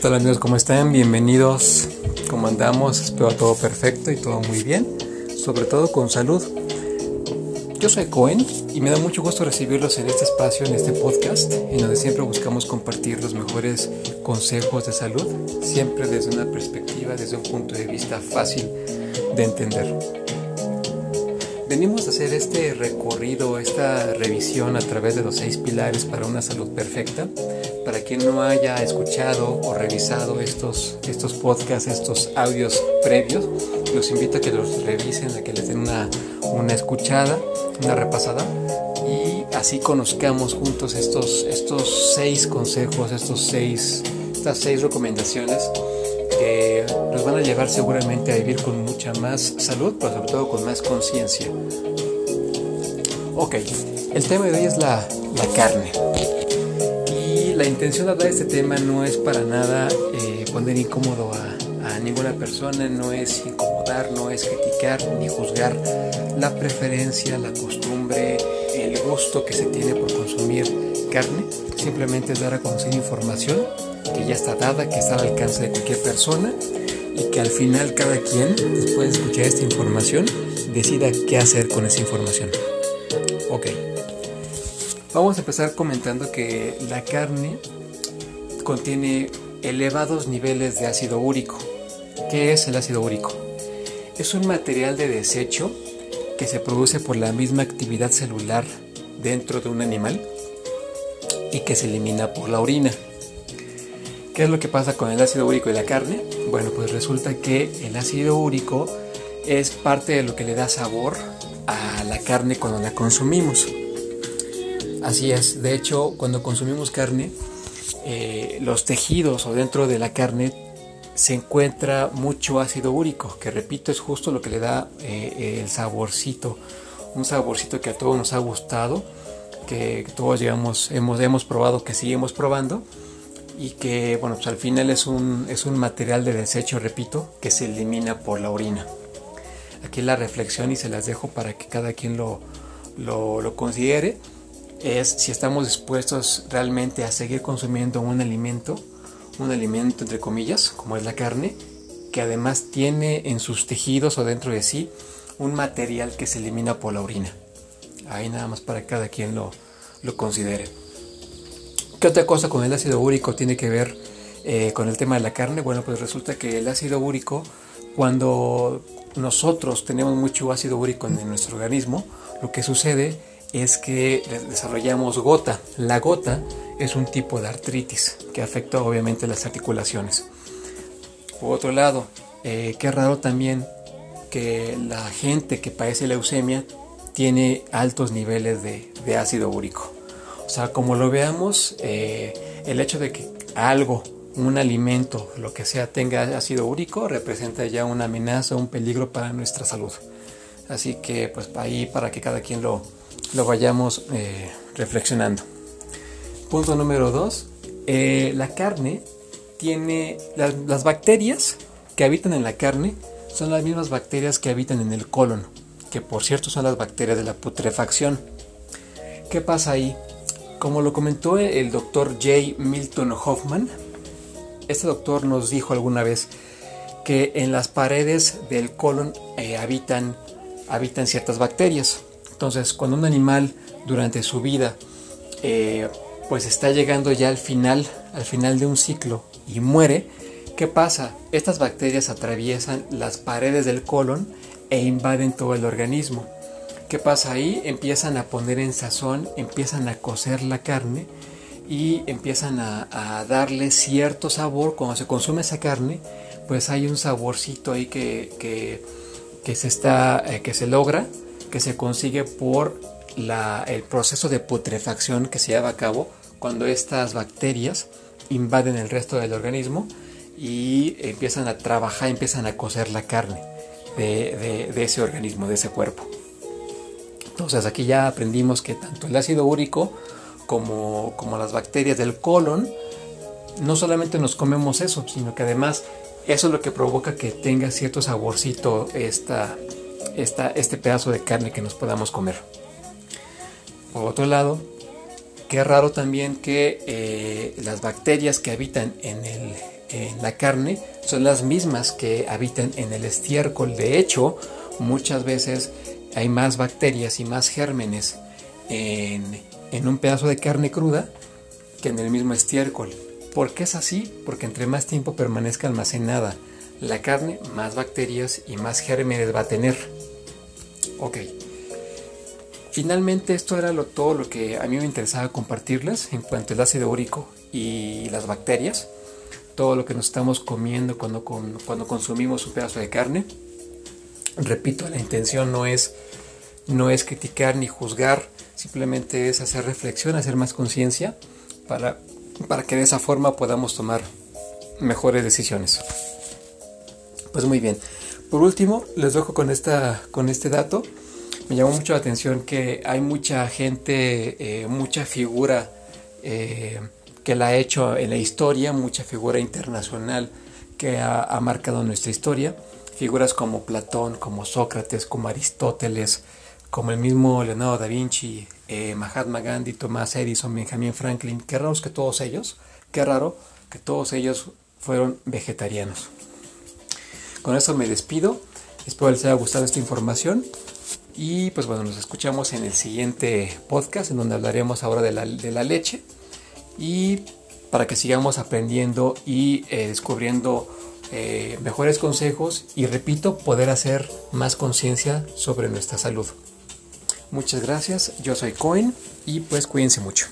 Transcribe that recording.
¿qué amigos? ¿Cómo están? Bienvenidos. ¿Cómo andamos? Espero todo perfecto y todo muy bien. Sobre todo con salud. Yo soy Cohen y me da mucho gusto recibirlos en este espacio, en este podcast, en donde siempre buscamos compartir los mejores consejos de salud, siempre desde una perspectiva, desde un punto de vista fácil de entender. Venimos a hacer este recorrido, esta revisión a través de los seis pilares para una salud perfecta. Para quien no haya escuchado o revisado estos, estos podcasts, estos audios previos, los invito a que los revisen, a que les den una, una escuchada, una repasada y así conozcamos juntos estos, estos seis consejos, estos seis, estas seis recomendaciones que nos van a llevar seguramente a vivir con mucha más salud, pero sobre todo con más conciencia. Ok, el tema de hoy es la, la, carne. Y la intención de hablar de este tema no es para nada eh, poner incómodo a, a ninguna persona, no es incomodar, no es criticar ni juzgar la preferencia, la costumbre, el gusto que se tiene por consumir carne. Simplemente es dar a conocer información que ya está dada, que está al alcance de cualquier persona y que al final cada quien, después de escuchar esta información, decida qué hacer con esa información. Ok. Vamos a empezar comentando que la carne contiene elevados niveles de ácido úrico. ¿Qué es el ácido úrico? Es un material de desecho que se produce por la misma actividad celular dentro de un animal y que se elimina por la orina. ¿Qué es lo que pasa con el ácido úrico y la carne? Bueno, pues resulta que el ácido úrico es parte de lo que le da sabor a la carne cuando la consumimos. Así es, de hecho, cuando consumimos carne, eh, los tejidos o dentro de la carne se encuentra mucho ácido úrico, que repito, es justo lo que le da eh, el saborcito, un saborcito que a todos nos ha gustado, que todos hemos, hemos probado, que seguimos probando y que bueno, pues al final es un, es un material de desecho, repito, que se elimina por la orina. Aquí la reflexión y se las dejo para que cada quien lo, lo, lo considere es si estamos dispuestos realmente a seguir consumiendo un alimento, un alimento entre comillas, como es la carne, que además tiene en sus tejidos o dentro de sí un material que se elimina por la orina. Ahí nada más para cada quien lo, lo considere. ¿Qué otra cosa con el ácido úrico tiene que ver eh, con el tema de la carne? Bueno, pues resulta que el ácido úrico, cuando nosotros tenemos mucho ácido úrico en nuestro organismo, lo que sucede es que desarrollamos gota. La gota es un tipo de artritis que afecta obviamente las articulaciones. Por otro lado, eh, qué raro también que la gente que padece leucemia tiene altos niveles de, de ácido úrico. O sea, como lo veamos, eh, el hecho de que algo, un alimento, lo que sea, tenga ácido úrico, representa ya una amenaza, un peligro para nuestra salud. Así que, pues, ahí para que cada quien lo, lo vayamos eh, reflexionando. Punto número dos, eh, la carne tiene las, las bacterias que habitan en la carne son las mismas bacterias que habitan en el colon, que por cierto son las bacterias de la putrefacción. ¿Qué pasa ahí? Como lo comentó el doctor J. Milton Hoffman, este doctor nos dijo alguna vez que en las paredes del colon eh, habitan, habitan ciertas bacterias. Entonces, cuando un animal durante su vida eh, pues está llegando ya al final, al final de un ciclo y muere, ¿qué pasa? Estas bacterias atraviesan las paredes del colon e invaden todo el organismo. ¿Qué pasa ahí? Empiezan a poner en sazón, empiezan a cocer la carne y empiezan a, darle cierto sabor. Cuando se consume esa carne, pues hay un saborcito ahí que, que, se, está, eh, que se logra, que se consigue por el proceso de putrefacción que se lleva a cabo cuando estas bacterias invaden el resto del organismo y empiezan a trabajar, empiezan a cocer la carne de ese organismo, de ese cuerpo. Entonces aquí ya aprendimos que tanto el ácido úrico como, como las bacterias del colon, no solamente nos comemos eso, sino que además eso es lo que provoca que tenga cierto saborcito esta, esta, este pedazo de carne que nos podamos comer. Por otro lado, qué raro también que eh, las bacterias que habitan en la carne son las mismas que habitan en el estiércol. De hecho, muchas veces hay más bacterias y más gérmenes en, en un pedazo de carne cruda que en el mismo estiércol. ¿Por qué es así? Porque entre más tiempo permanezca almacenada la carne, más bacterias y más gérmenes va a tener. Ok. Finalmente esto era lo, todo lo que a mí me interesaba compartirles en cuanto al ácido úrico y las bacterias. Todo lo que nos estamos comiendo cuando, cuando consumimos un pedazo de carne. Repito, la intención no es, no es criticar ni juzgar, simplemente es hacer reflexión, hacer más conciencia para, para que de esa forma podamos tomar mejores decisiones. Pues muy bien. Por último, les dejo con, esta, con este dato. Me llamó mucho la atención que hay mucha gente, eh, mucha figura eh, que la ha hecho en la historia, mucha figura internacional que ha, marcado nuestra historia. Figuras como Platón, como Sócrates, como Aristóteles, como el mismo Leonardo da Vinci, eh, Mahatma Gandhi, Thomas Edison, Benjamin Franklin. Qué raro que todos ellos, qué raro que todos ellos fueron vegetarianos. Con eso me despido. Espero les haya gustado esta información. Y pues bueno, nos escuchamos en el siguiente podcast en donde hablaremos ahora de la, leche. Y para que sigamos aprendiendo y eh, descubriendo eh, mejores consejos y repito, poder hacer más conciencia sobre nuestra salud. Muchas gracias, yo soy Cohen y pues cuídense mucho.